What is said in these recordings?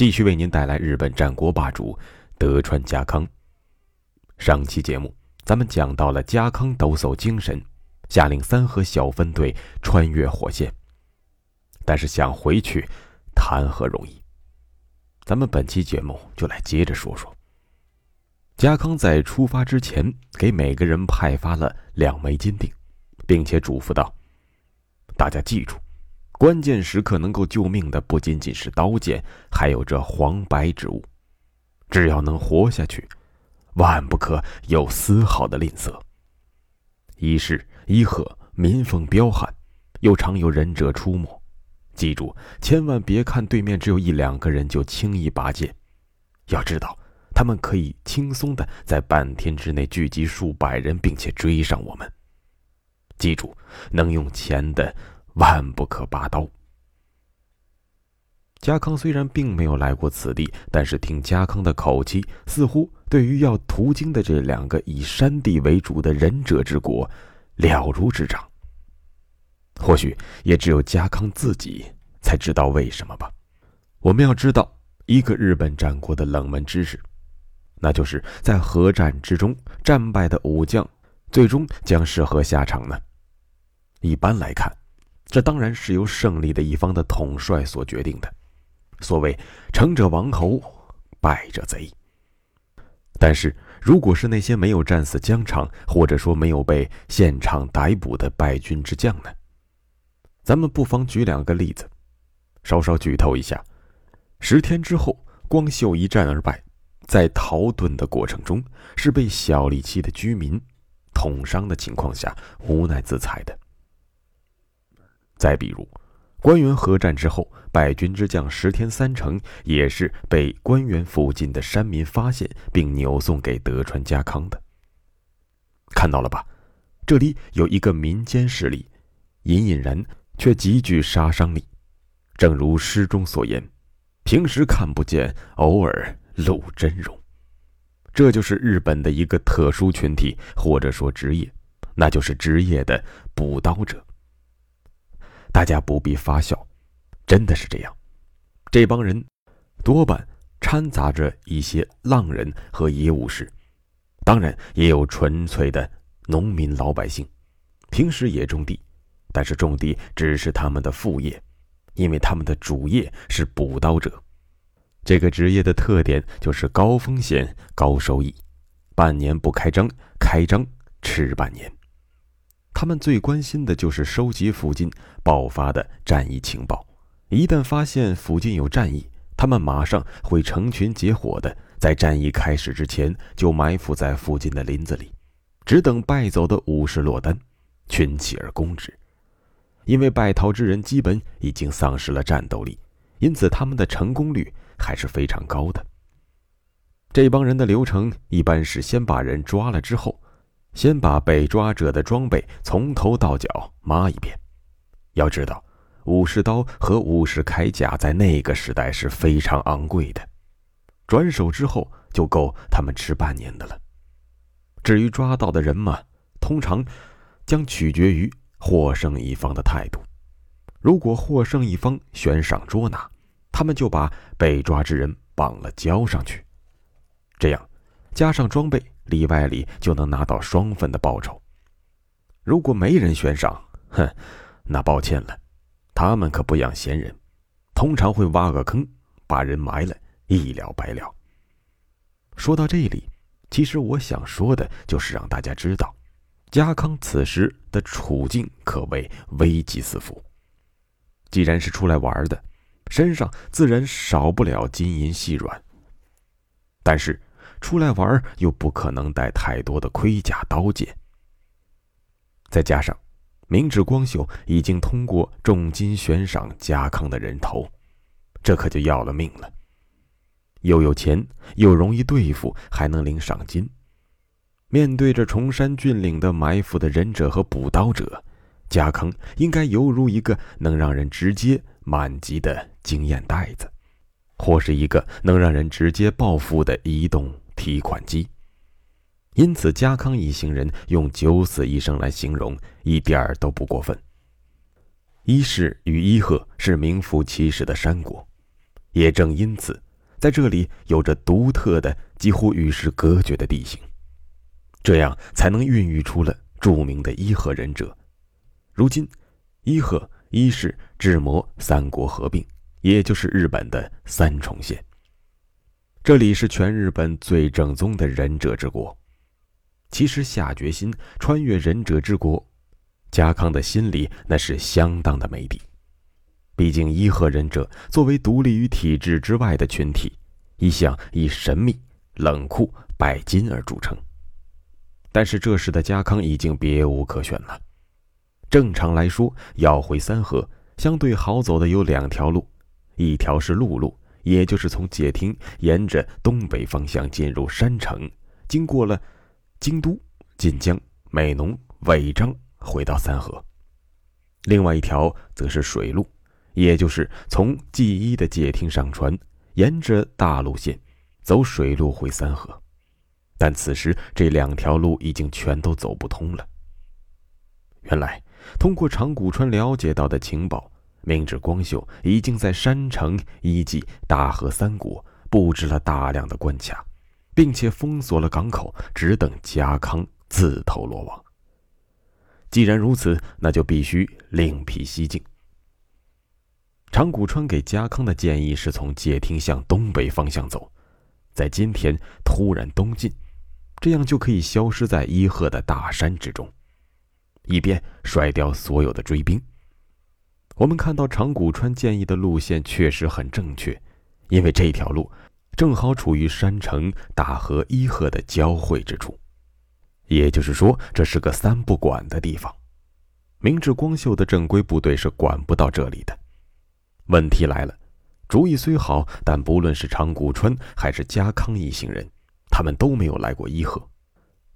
继续为您带来日本战国霸主德川家康。上期节目咱们讲到了家康抖擞精神，下令三河小分队穿越火线，但是想回去谈何容易？咱们本期节目就来接着说说。家康在出发之前给每个人派发了两枚金锭，并且嘱咐道：“大家记住。”关键时刻能够救命的不仅仅是刀剑，还有这黄白之物。只要能活下去，万不可有丝毫的吝啬。一是一贺民风彪悍，又常有忍者出没。记住，千万别看对面只有一两个人就轻易拔剑。要知道，他们可以轻松的在半天之内聚集数百人，并且追上我们。记住，能用钱的。万不可拔刀。家康虽然并没有来过此地，但是听家康的口气，似乎对于要途经的这两个以山地为主的忍者之国了如指掌。或许也只有家康自己才知道为什么吧。我们要知道一个日本战国的冷门知识，那就是在核战之中战败的武将，最终将是何下场呢？一般来看。这当然是由胜利的一方的统帅所决定的。所谓“成者王侯，败者贼”。但是，如果是那些没有战死疆场，或者说没有被现场逮捕的败军之将呢？咱们不妨举两个例子，稍稍剧透一下：十天之后，光秀一战而败，在逃遁的过程中，是被小力期的居民捅伤的情况下，无奈自裁的。再比如，关原合战之后，败军之将石田三成也是被关原附近的山民发现，并扭送给德川家康的。看到了吧？这里有一个民间势力，隐隐然却极具杀伤力。正如诗中所言：“平时看不见，偶尔露真容。”这就是日本的一个特殊群体，或者说职业，那就是职业的补刀者。大家不必发笑，真的是这样。这帮人多半掺杂着一些浪人和野武士，当然也有纯粹的农民老百姓，平时也种地，但是种地只是他们的副业，因为他们的主业是捕刀者。这个职业的特点就是高风险高收益，半年不开张，开张吃半年。他们最关心的就是收集附近爆发的战役情报。一旦发现附近有战役，他们马上会成群结伙的，在战役开始之前就埋伏在附近的林子里，只等败走的武士落单，群起而攻之。因为败逃之人基本已经丧失了战斗力，因此他们的成功率还是非常高的。这帮人的流程一般是先把人抓了之后。先把被抓者的装备从头到脚抹一遍。要知道，武士刀和武士铠甲在那个时代是非常昂贵的，转手之后就够他们吃半年的了。至于抓到的人嘛，通常将取决于获胜一方的态度。如果获胜一方悬赏捉拿，他们就把被抓之人绑了交上去，这样加上装备。里外里就能拿到双份的报酬。如果没人悬赏，哼，那抱歉了，他们可不养闲人，通常会挖个坑，把人埋了，一了百了。说到这里，其实我想说的就是让大家知道，家康此时的处境可谓危机四伏。既然是出来玩的，身上自然少不了金银细软，但是。出来玩又不可能带太多的盔甲刀剑，再加上明智光秀已经通过重金悬赏家康的人头，这可就要了命了。又有钱，又容易对付，还能领赏金。面对着崇山峻岭的埋伏的忍者和补刀者，家康应该犹如一个能让人直接满级的经验袋子，或是一个能让人直接暴富的移动提款机。因此，家康一行人用九死一生来形容，一点儿都不过分。伊势与伊贺是名副其实的山国，也正因此，在这里有着独特的、几乎与世隔绝的地形，这样才能孕育出了著名的伊贺忍者。如今，伊贺、伊势、智摩三国合并，也就是日本的三重县。这里是全日本最正宗的忍者之国。其实下决心穿越忍者之国，家康的心里那是相当的没底。毕竟伊贺忍者作为独立于体制之外的群体，一向以神秘、冷酷、拜金而著称。但是这时的家康已经别无可选了。正常来说，要回三河，相对好走的有两条路，一条是陆路，也就是从解厅沿着东北方向进入山城，经过了。京都、晋江、美浓、尾张，回到三河。另外一条则是水路，也就是从纪伊的解厅上船，沿着大路线走水路回三河。但此时这两条路已经全都走不通了。原来，通过长谷川了解到的情报，明智光秀已经在山城以及大河三国布置了大量的关卡。并且封锁了港口，只等家康自投罗网。既然如此，那就必须另辟蹊径。长谷川给家康的建议是从解町向东北方向走，在今天突然东进，这样就可以消失在伊贺的大山之中，以便甩掉所有的追兵。我们看到长谷川建议的路线确实很正确，因为这条路。正好处于山城大河伊贺的交汇之处，也就是说，这是个三不管的地方。明智光秀的正规部队是管不到这里的。问题来了，主意虽好，但不论是长谷川还是家康一行人，他们都没有来过伊贺，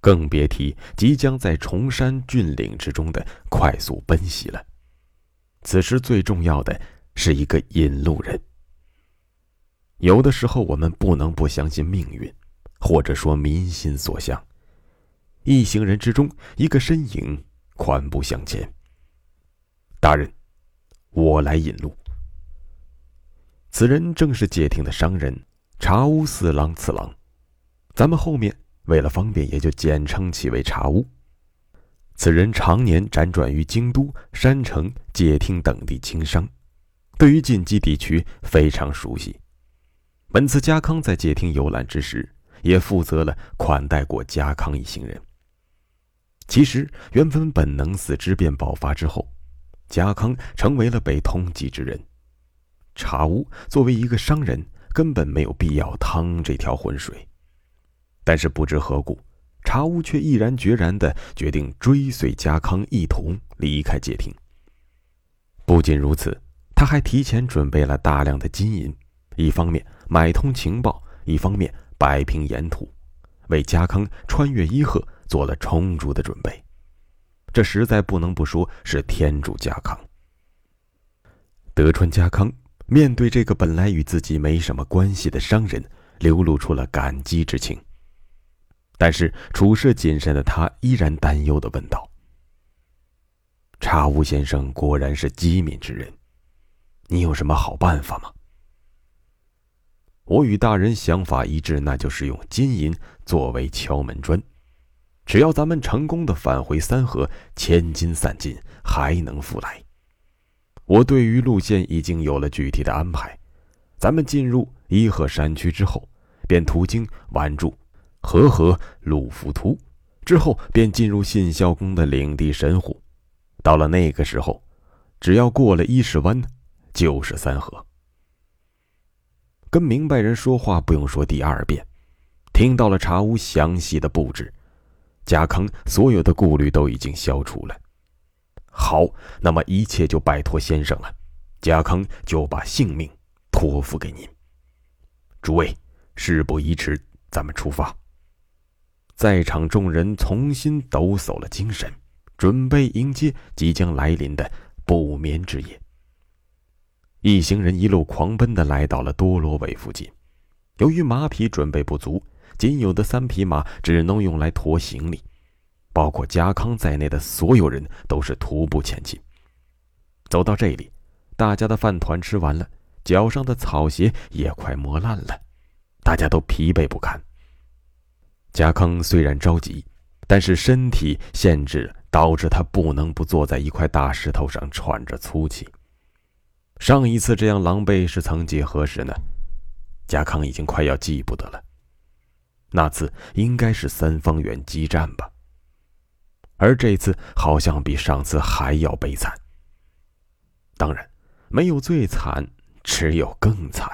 更别提即将在崇山峻岭之中的快速奔袭了。此时最重要的是一个引路人。有的时候，我们不能不相信命运，或者说民心所向。一行人之中，一个身影缓步向前。大人，我来引路。此人正是解町的商人茶屋四郎次郎，咱们后面为了方便，也就简称其为茶屋。此人常年辗转于京都、山城、解厅等地经商，对于近畿地区非常熟悉。本次家康在解町游览之时，也负责了款待过家康一行人。其实，原本本能寺之变爆发之后，家康成为了被通缉之人。茶屋作为一个商人，根本没有必要趟这条浑水。但是不知何故，茶屋却毅然决然地决定追随家康一同离开街亭。不仅如此，他还提前准备了大量的金银，一方面。买通情报，一方面摆平沿途，为家康穿越伊贺做了充足的准备。这实在不能不说是天助家康。德川家康面对这个本来与自己没什么关系的商人，流露出了感激之情。但是处事谨慎的他依然担忧的问道：“茶屋先生果然是机敏之人，你有什么好办法吗？”我与大人想法一致，那就是用金银作为敲门砖。只要咱们成功的返回三河，千金散尽还能复来。我对于路线已经有了具体的安排。咱们进入伊贺山区之后，便途经宛住、和合、鲁浮图，之后便进入信孝宫的领地神户。到了那个时候，只要过了伊势湾，就是三河。跟明白人说话不用说第二遍，听到了茶屋详细的布置，贾康所有的顾虑都已经消除了。好，那么一切就拜托先生了，贾康就把性命托付给您。诸位，事不宜迟，咱们出发。在场众人重新抖擞了精神，准备迎接即将来临的不眠之夜。一行人一路狂奔的来到了多罗韦附近。由于马匹准备不足，仅有的三匹马只能用来驮行李，包括家康在内的所有人都是徒步前进。走到这里，大家的饭团吃完了，脚上的草鞋也快磨烂了，大家都疲惫不堪。贾康虽然着急，但是身体限制导致他不能不坐在一块大石头上喘着粗气。上一次这样狼狈是曾几何时呢？贾康已经快要记不得了。那次应该是三方原激战吧。而这次好像比上次还要悲惨。当然，没有最惨，只有更惨。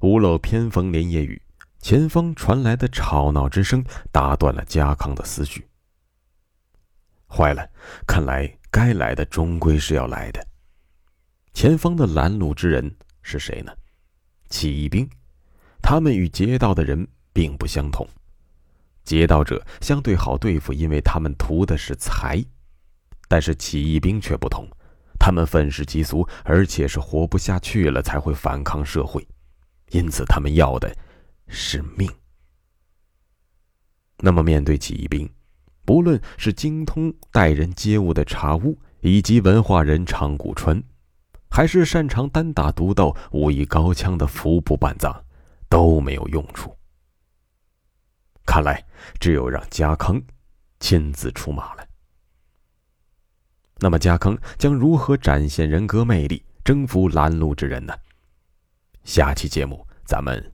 屋漏偏逢连夜雨。前方传来的吵闹之声打断了家康的思绪。坏了，看来该来的终归是要来的。前方的拦路之人是谁呢？起义兵。他们与劫道的人并不相同。劫道者相对好对付，因为他们图的是财；但是起义兵却不同，他们愤世嫉俗，而且是活不下去了才会反抗社会，因此他们要的。是命。那么，面对起义兵，不论是精通待人接物的茶屋以及文化人长谷川，还是擅长单打独斗、武艺高强的服部半藏，都没有用处。看来，只有让家康亲自出马了。那么，家康将如何展现人格魅力，征服拦路之人呢？下期节目咱们。